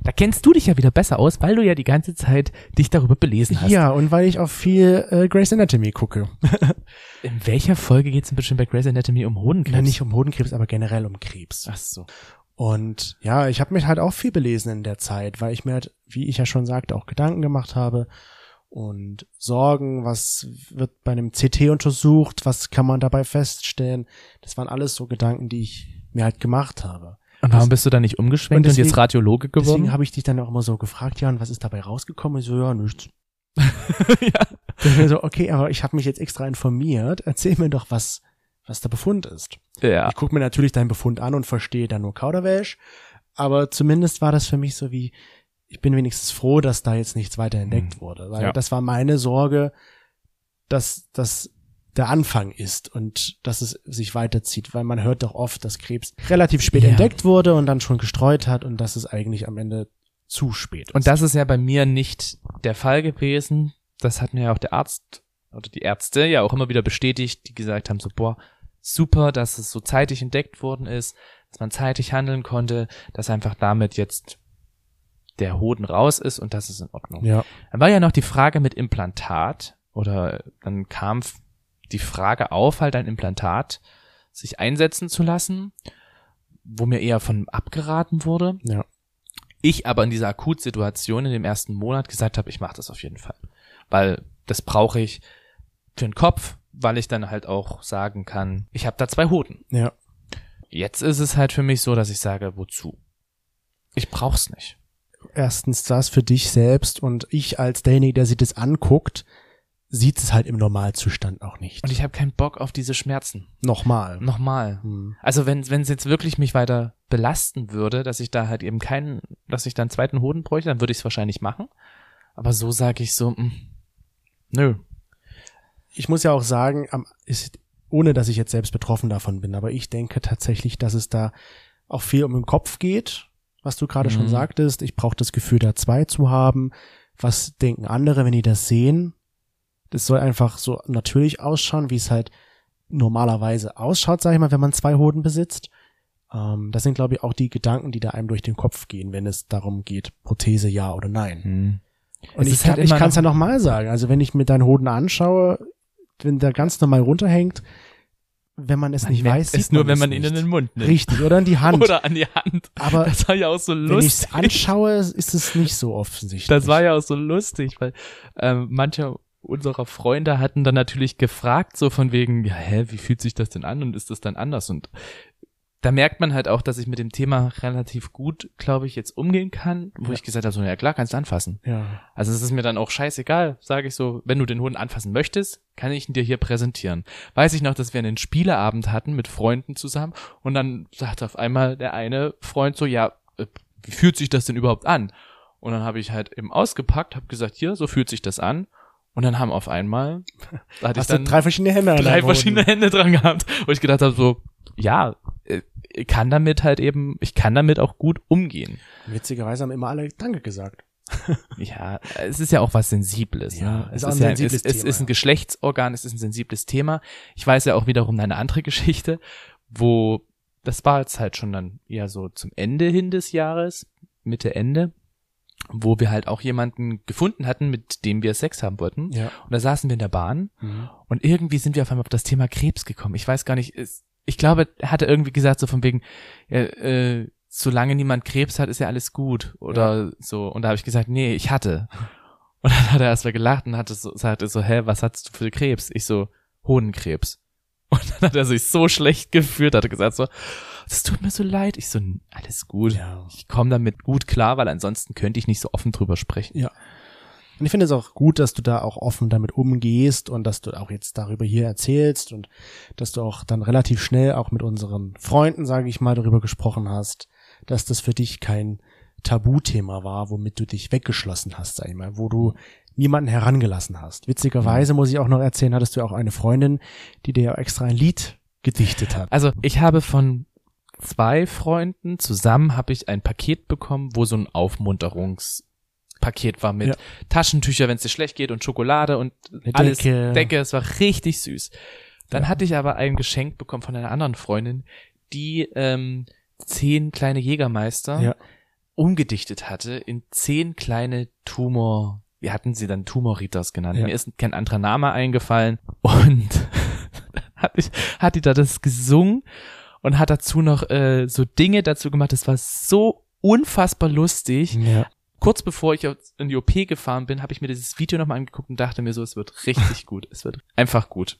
Da kennst du dich ja wieder besser aus, weil du ja die ganze Zeit dich darüber belesen hast. Ja, und weil ich auch viel äh, Grey's Anatomy gucke. In welcher Folge geht's denn bitte bei Grey's Anatomy um Hodenkrebs? Ja, nicht um Hodenkrebs, aber generell um Krebs. Ach so. Und ja, ich habe mich halt auch viel belesen in der Zeit, weil ich mir halt, wie ich ja schon sagte, auch Gedanken gemacht habe und Sorgen, was wird bei einem CT untersucht, was kann man dabei feststellen. Das waren alles so Gedanken, die ich mir halt gemacht habe. Und warum bist du da nicht umgeschwenkt Und und, jetzt deswegen- Radiologe geworden? Deswegen habe ich dich dann auch immer so gefragt, Jan, was ist dabei rausgekommen? Ich so, ja, nichts. ja. Und so, okay, aber ich habe mich jetzt extra informiert. Erzähl mir doch, was, was der Befund ist. ja. Ich gucke mir natürlich deinen Befund an und verstehe dann nur Kauderwelsch, aber zumindest war das für mich so wie, ich bin wenigstens froh, dass da jetzt nichts weiter entdeckt Mhm. wurde, weil Ja. das war meine Sorge, dass das der Anfang ist und dass es sich weiterzieht, weil man hört doch oft, dass Krebs relativ spät Ja. entdeckt wurde und dann schon gestreut hat und dass es eigentlich am Ende zu spät ist. Und das ist ja bei mir nicht der Fall gewesen. Das hat mir ja auch der Arzt oder die Ärzte ja auch immer wieder bestätigt, die gesagt haben so, boah, super, dass es so zeitig entdeckt worden ist, dass man zeitig handeln konnte, dass einfach damit jetzt der Hoden raus ist und das ist in Ordnung. ja, Dann war ja noch die Frage mit Implantat oder dann kam die Frage auf, halt ein Implantat sich einsetzen zu lassen, wo mir eher von abgeraten wurde. ja, Ich aber in dieser Akutsituation in dem ersten Monat gesagt habe, ich mache das auf jeden Fall, weil das brauche ich für den Kopf, weil ich dann halt auch sagen kann, ich habe da zwei Hoden. ja. Jetzt ist es halt für mich so, dass ich sage, wozu? Ich brauch's nicht. Erstens das für dich selbst und ich als derjenige, der sich das anguckt, sieht es halt im Normalzustand auch nicht. Und ich habe keinen Bock auf diese Schmerzen. Nochmal. Nochmal. Hm. Also wenn wenn es jetzt wirklich mich weiter belasten würde, dass ich da halt eben keinen, dass ich da einen zweiten Hoden bräuchte, dann würde ich es wahrscheinlich machen. Aber so sage ich so, mh, nö. ich muss ja auch sagen, ist, ohne dass ich jetzt selbst betroffen davon bin, aber ich denke tatsächlich, dass es da auch viel um den Kopf geht, was du gerade schon Mhm. sagtest. Ich brauche das Gefühl, da zwei zu haben. Was denken andere, wenn die das sehen? Das soll einfach so natürlich ausschauen, wie es halt normalerweise ausschaut, sag ich mal, wenn man zwei Hoden besitzt. Ähm, das sind, glaube ich, auch die Gedanken, die da einem durch den Kopf gehen, wenn es darum geht, Prothese ja oder nein. Und Es ich ist kann halt ich kann es ja noch- nochmal sagen. Also wenn ich mir deinen Hoden anschaue, wenn der ganz normal runterhängt, wenn man es Man nicht weiß, es sieht nur, wenn man ihn in den Mund nimmt. Richtig, oder in die Hand. Oder an die Hand. Aber Das war ja auch so wenn ich es lustig. anschaue, ist es nicht so offensichtlich. Das war ja auch so lustig, weil ähm, manche unserer Freunde hatten dann natürlich gefragt, so von wegen, ja, hä, wie fühlt sich das denn an und ist das dann anders? Und da merkt man halt auch, dass ich mit dem Thema relativ gut, glaube ich, jetzt umgehen kann, wo Ja. ich gesagt habe, so, ja klar, kannst du anfassen. Ja. Also es ist mir dann auch scheißegal, sage ich so, wenn du den Hund anfassen möchtest, kann ich ihn dir hier präsentieren. Weiß ich noch, dass wir einen Spieleabend hatten mit Freunden zusammen und dann sagte auf einmal der eine Freund so, ja, äh, wie fühlt sich das denn überhaupt an? Und dann habe ich halt eben ausgepackt, habe gesagt, hier, so fühlt sich das an. Und dann haben auf einmal, da hatte ich Hast du dann drei verschiedene Hände drei verschiedene Hände dran gehabt, wo ich gedacht habe, so, ja, äh, ich kann damit halt eben, ich kann damit auch gut umgehen. Witzigerweise haben immer alle Danke gesagt. Ja, es ist ja auch was Sensibles. Ja, ne? ist es ein ist ja, sensibles es, es Thema, ist ein. Geschlechtsorgan, es ist ein sensibles Thema. Ich weiß ja auch wiederum eine andere Geschichte, wo das war jetzt halt schon dann eher so zum Ende hin des Jahres, Mitte Ende, wo wir halt auch jemanden gefunden hatten, mit dem wir Sex haben wollten. Ja. Und da saßen wir in der Bahn Mhm. und irgendwie sind wir auf einmal auf das Thema Krebs gekommen. Ich weiß gar nicht, es, ich glaube, er hatte irgendwie gesagt so von wegen, ja, äh, solange niemand Krebs hat, ist ja alles gut oder so. Und da habe ich gesagt, nee, ich hatte. Und dann hat er erstmal gelacht und hatte so, sagte so, hä, was hattest du für Krebs? Ich so, Hodenkrebs. Und dann hat er sich so schlecht gefühlt, hat er gesagt so, das tut mir so leid. Ich so, alles gut. Ja. Ich komme damit gut klar, weil ansonsten könnte ich nicht so offen drüber sprechen. Ja. Und ich finde es auch gut, dass du da auch offen damit umgehst und dass du auch jetzt darüber hier erzählst und dass du auch dann relativ schnell auch mit unseren Freunden, sage ich mal, darüber gesprochen hast, dass das für dich kein Tabuthema war, womit du dich weggeschlossen hast, sag ich mal, wo du niemanden herangelassen hast. Witzigerweise muss ich auch noch erzählen, hattest du auch eine Freundin, die dir ja extra ein Lied gedichtet hat. Also ich habe von zwei Freunden zusammen habe ich ein Paket bekommen, wo so ein Aufmunterungspaket war mit Ja. Taschentücher, wenn es dir schlecht geht und Schokolade und Eine alles Decke. Decke. Es war richtig süß. Dann Ja. hatte ich aber ein Geschenk bekommen von einer anderen Freundin, die ähm, zehn kleine Jägermeister Ja. umgedichtet hatte in zehn kleine Tumor. Wir hatten sie dann Tumoritas genannt. Ja. Mir ist kein anderer Name eingefallen und hat, ich, hat die da das gesungen und hat dazu noch äh, so Dinge dazu gemacht. Das war so unfassbar lustig. Ja. Kurz bevor ich in die OP gefahren bin, habe ich mir dieses Video nochmal angeguckt und dachte mir so, es wird richtig gut. Es wird einfach gut.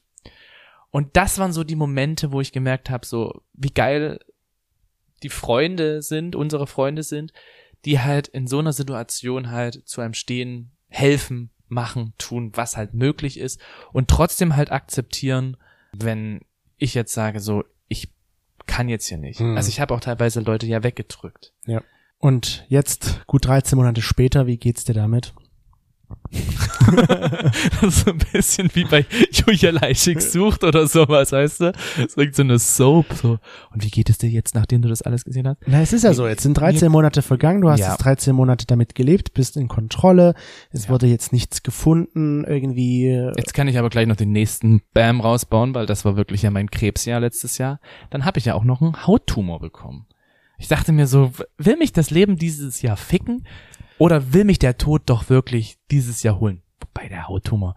Und das waren so die Momente, wo ich gemerkt habe, so wie geil die Freunde sind, unsere Freunde sind, die halt in so einer Situation halt zu einem stehen, helfen, machen, tun, was halt möglich ist und trotzdem halt akzeptieren, wenn ich jetzt sage, so, ich kann jetzt hier nicht. Hm. Also ich habe auch teilweise Leute ja weggedrückt. Und jetzt, gut 13 Monate später, wie geht's dir damit? so ein bisschen wie bei Julia Leischig sucht oder sowas, weißt du? So eine Soap, so. Und wie geht es dir jetzt, nachdem du das alles gesehen hast? Na, es ist ja so, jetzt sind 13 Monate vergangen, du hast Ja. jetzt 13 Monate damit gelebt, bist in Kontrolle, es Ja. wurde jetzt nichts gefunden, irgendwie. äh, Jetzt kann ich aber gleich noch den nächsten Bam rausbauen, weil das war wirklich ja mein Krebsjahr letztes Jahr. Dann habe ich ja auch noch einen Hauttumor bekommen. Ich dachte mir so, will mich das Leben dieses Jahr ficken oder will mich der Tod doch wirklich dieses Jahr holen? Wobei der Hauttumor,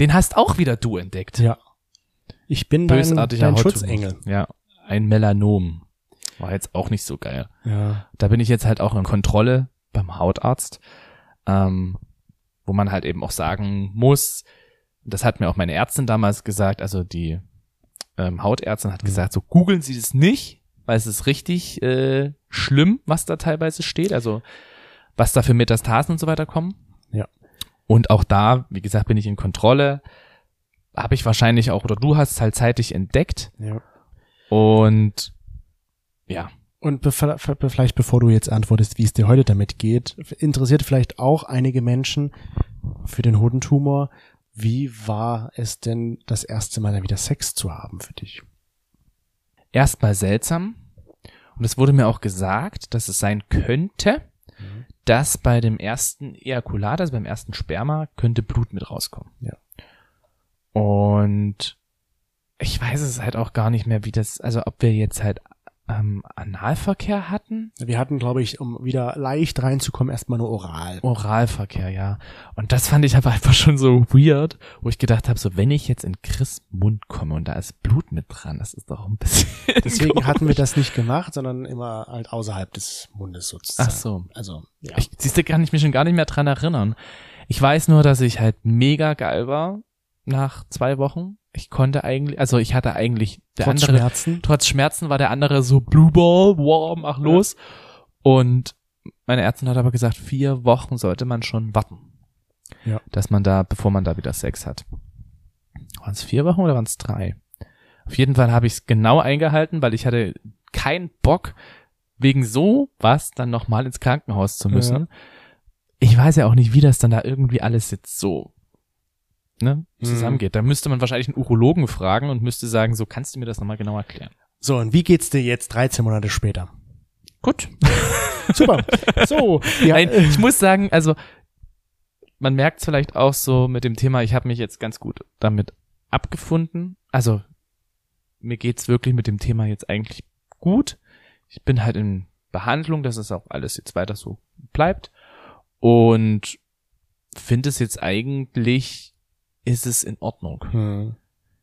den hast auch wieder du entdeckt. Ja. Ich bin dein, Bösartiger dein Hauttumor. Schutzengel. Ja, ein Melanom. War jetzt auch nicht so geil. Ja. Da bin ich jetzt halt auch in Kontrolle beim Hautarzt, ähm, wo man halt eben auch sagen muss, das hat mir auch meine Ärztin damals gesagt, also die ähm, Hautärztin hat Mhm. gesagt, so googeln Sie das nicht, weil es ist richtig äh, schlimm, was da teilweise steht, also was da für Metastasen und so weiter kommen. Ja. Und auch da, wie gesagt, bin ich in Kontrolle. Habe ich wahrscheinlich auch, oder du hast es halt zeitig entdeckt. ja. Und ja, Und be- vielleicht bevor du jetzt antwortest, wie es dir heute damit geht, interessiert vielleicht auch einige Menschen für den Hodentumor, wie war es denn das erste Mal dann wieder Sex zu haben für dich? erstmal seltsam. Und es wurde mir auch gesagt, dass es sein könnte, Mhm. Dass bei dem ersten Ejakulat, also beim ersten Sperma, könnte Blut mit rauskommen. Ja. Und ich weiß es halt auch gar nicht mehr, wie das, also ob wir jetzt halt ähm, Analverkehr hatten. Wir hatten, glaube ich, um wieder leicht reinzukommen, erstmal nur oral. Oralverkehr, ja. Und das fand ich aber einfach schon so weird, wo ich gedacht habe, so wenn ich jetzt in Chris Mund komme und da ist Blut mit dran, das ist doch ein bisschen. Deswegen hatten wir das nicht gemacht, sondern immer halt außerhalb des Mundes sozusagen. Ach so. Also, ja. Ich, siehst du, kann ich mich schon gar nicht mehr dran erinnern. Ich weiß nur, dass ich halt mega geil war nach zwei Wochen. Ich konnte eigentlich, also ich hatte eigentlich der Trotz andere, Schmerzen. trotz Schmerzen war der andere so Blue Ball, wow, mach los. Und meine Ärztin hat aber gesagt, vier Wochen sollte man schon warten. Ja. Dass man da, bevor man da wieder Sex hat. Waren es vier Wochen oder waren es drei? Auf jeden Fall habe ich es genau eingehalten, weil ich hatte keinen Bock, wegen so was dann nochmal ins Krankenhaus zu müssen. Ja. Ich weiß ja auch nicht, wie das dann da irgendwie alles jetzt so ne, Mhm. zusammengeht. Da müsste man wahrscheinlich einen Urologen fragen und müsste sagen, so kannst du mir das nochmal genau erklären. So, und wie geht's dir jetzt 13 Monate später? Gut. Super. So, ja, Nein, ich muss sagen, also man merkt es vielleicht auch so mit dem Thema, ich habe mich jetzt ganz gut damit abgefunden. Also mir geht's wirklich mit dem Thema jetzt eigentlich gut. Ich bin halt in Behandlung, dass es auch alles jetzt weiter so bleibt. Und finde es jetzt eigentlich, ist es in Ordnung. hm.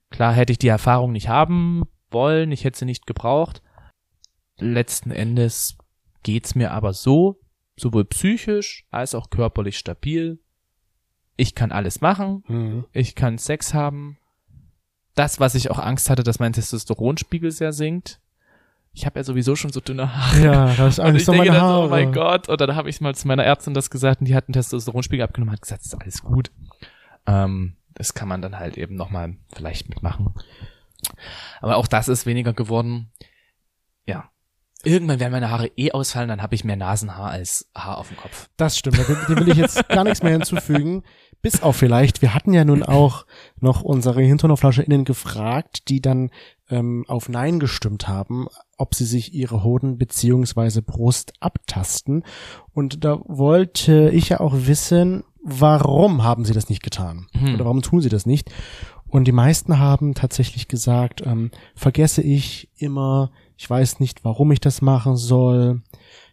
Klar hätte ich die Erfahrung nicht haben wollen, ich hätte sie nicht gebraucht. Letzten Endes geht's mir aber so, sowohl psychisch als auch körperlich stabil. Ich kann alles machen, Hm. ich kann Sex haben. Das, was ich auch Angst hatte, dass mein Testosteronspiegel sehr sinkt. Ich habe ja sowieso schon so dünne Haare. Ja, das ist Und Angst ich um denke meine dann so, Haare. oh mein Gott. Und dann habe ich mal zu meiner Ärztin das gesagt und die hat einen Testosteronspiegel abgenommen hat gesagt, ist alles gut. Ähm, das kann man dann halt eben nochmal vielleicht mitmachen. Aber auch das ist weniger geworden. Ja. Irgendwann werden meine Haare eh ausfallen, dann habe ich mehr Nasenhaar als Haar auf dem Kopf. Das stimmt, dem will ich jetzt gar nichts mehr hinzufügen. Bis auf vielleicht, wir hatten ja nun auch noch unsere HinternoflascherInnen gefragt, die dann ähm, auf Nein gestimmt haben, ob sie sich ihre Hoden beziehungsweise Brust abtasten. Und da wollte ich ja auch wissen, warum haben sie das nicht getan? Hm. Oder warum tun sie das nicht? Und die meisten haben tatsächlich gesagt, ähm, vergesse ich immer, ich weiß nicht, warum ich das machen soll.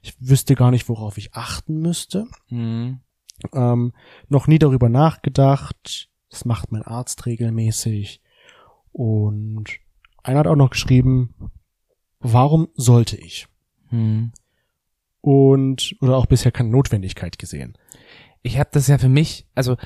Ich wüsste gar nicht, worauf ich achten müsste. Hm. Ähm, noch nie darüber nachgedacht. Das macht mein Arzt regelmäßig. Und einer hat auch noch geschrieben, warum sollte ich? Hm. Und, oder auch bisher keine Notwendigkeit gesehen. Ich habe das ja für mich, also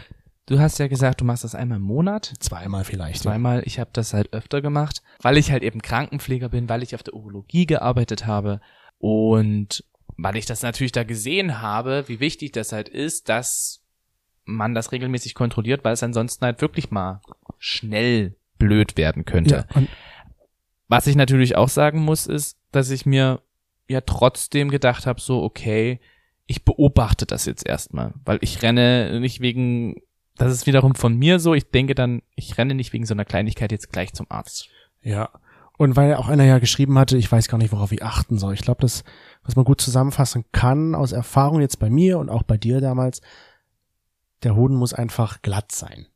du hast ja gesagt, du machst das einmal im Monat. Zweimal vielleicht. Zweimal, ich habe das halt öfter gemacht, weil ich halt eben Krankenpfleger bin, weil ich auf der Urologie gearbeitet habe und weil ich das natürlich da gesehen habe, wie wichtig das halt ist, dass man das regelmäßig kontrolliert, weil es ansonsten halt wirklich mal schnell blöd werden könnte. Ja, Was ich natürlich auch sagen muss, ist, dass ich mir ja trotzdem gedacht habe, so, okay, ich beobachte das jetzt erstmal, weil ich renne nicht wegen, das ist wiederum von mir so, ich denke dann, ich renne nicht wegen so einer Kleinigkeit jetzt gleich zum Arzt. Ja. Und weil auch einer ja geschrieben hatte, ich weiß gar nicht, worauf ich achten soll. Ich glaube, das, was man gut zusammenfassen kann, aus Erfahrung jetzt bei mir und auch bei dir damals, der Hoden muss einfach glatt sein.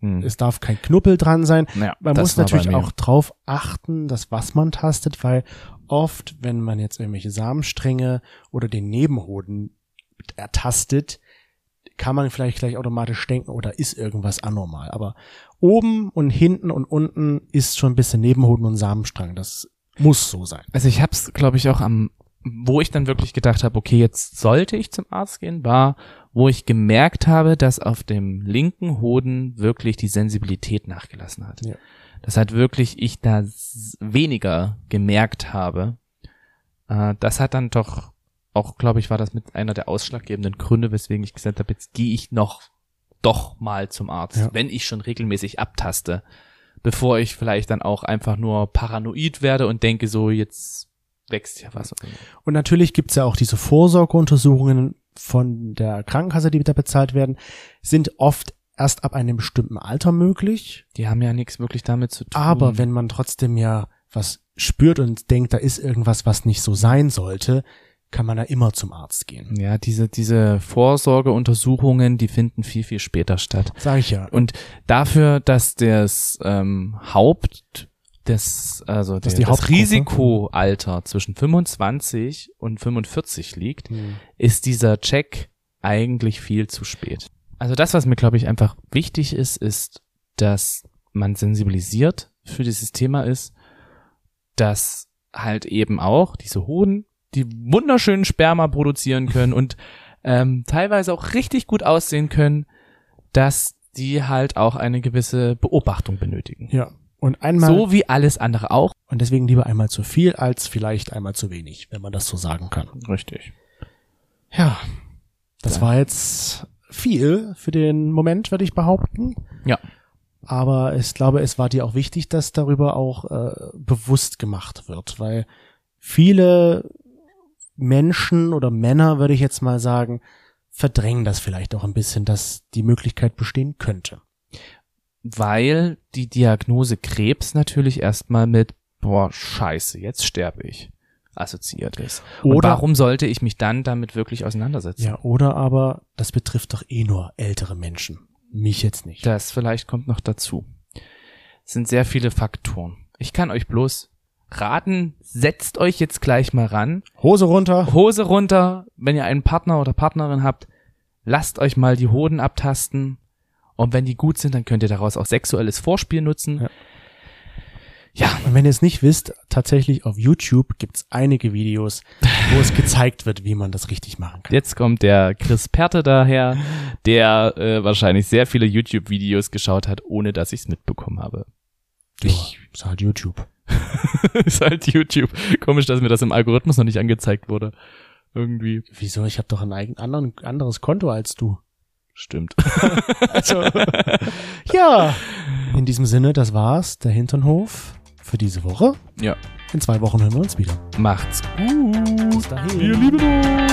Hm. Es darf kein Knuppel dran sein. Ja, Man muss natürlich auch drauf achten, dass was man tastet, weil oft, wenn man jetzt irgendwelche Samenstränge oder den Nebenhoden ertastet, kann man vielleicht gleich automatisch denken, oder ist irgendwas anormal. Aber oben und hinten und unten ist schon ein bisschen Nebenhoden und Samenstrang. Das muss so sein. Also ich hab's, glaube ich, auch am, wo ich dann wirklich gedacht habe, okay, jetzt sollte ich zum Arzt gehen, war, wo ich gemerkt habe, dass auf dem linken Hoden wirklich die Sensibilität nachgelassen hat. Ja. Dass halt wirklich ich da weniger gemerkt habe. Äh, das hat dann doch auch, glaube ich, war das mit einer der ausschlaggebenden Gründe, weswegen ich gesagt habe, jetzt gehe ich noch doch mal zum Arzt, Ja. wenn ich schon regelmäßig abtaste, bevor ich vielleicht dann auch einfach nur paranoid werde und denke so, jetzt wächst ja was. Und natürlich gibt's ja auch diese Vorsorgeuntersuchungen von der Krankenkasse, die da bezahlt werden, sind oft erst ab einem bestimmten Alter möglich. Die haben ja nichts wirklich damit zu tun. Aber wenn man trotzdem ja was spürt und denkt, da ist irgendwas, was nicht so sein sollte, kann man da immer zum Arzt gehen. ja, diese, diese Vorsorgeuntersuchungen, die finden viel, viel später statt. Sag ich ja. Und dafür, dass das ähm, Haupt des, also Dass der, die das Risikoalter zwischen 25 und 45 liegt, Hm. ist dieser Check eigentlich viel zu spät. Also das, was mir, glaube ich, einfach wichtig ist, ist, dass man sensibilisiert für dieses Thema ist, dass halt eben auch diese Hoden, die wunderschönen Sperma produzieren können und ähm, teilweise auch richtig gut aussehen können, dass die halt auch eine gewisse Beobachtung benötigen. Ja. Und einmal. So wie alles andere auch. Und deswegen lieber einmal zu viel als vielleicht einmal zu wenig, wenn man das so sagen kann. Richtig. Ja. Das Ja. war jetzt viel für den Moment, würde ich behaupten. Ja. Aber ich glaube, es war dir auch wichtig, dass darüber auch äh, bewusst gemacht wird, weil viele Menschen oder Männer, würde ich jetzt mal sagen, verdrängen das vielleicht auch ein bisschen, dass die Möglichkeit bestehen könnte. Weil die Diagnose Krebs natürlich erstmal mit, boah, scheiße, jetzt sterbe ich, assoziiert ist. Und Oder- warum sollte ich mich dann damit wirklich auseinandersetzen? Ja, oder aber, das betrifft doch eh nur ältere Menschen. Mich jetzt nicht. Das vielleicht kommt noch dazu. Es sind sehr viele Faktoren. Ich kann euch bloß raten, setzt euch jetzt gleich mal ran, Hose runter. Hose runter, wenn ihr einen Partner oder Partnerin habt, lasst euch mal die Hoden abtasten und wenn die gut sind, dann könnt ihr daraus auch sexuelles Vorspiel nutzen. Ja. Ja, Und wenn ihr es nicht wisst, tatsächlich auf YouTube gibt's einige Videos, wo es gezeigt wird, wie man das richtig machen kann. jetzt kommt der Chris Perte daher, der äh, wahrscheinlich sehr viele YouTube-Videos geschaut hat, ohne dass ich es mitbekommen habe. Ja, Ich ist halt YouTube. ist halt YouTube. Komisch, dass mir das im Algorithmus noch nicht angezeigt wurde. Irgendwie. Wieso? Ich habe doch ein eigen, anderen, anderes Konto als du. Stimmt. Also, ja. In diesem Sinne, das war's, der Hinternhof für diese Woche. Ja. In zwei Wochen hören wir uns wieder. Macht's gut. Bis dahin. Wir lieben euch.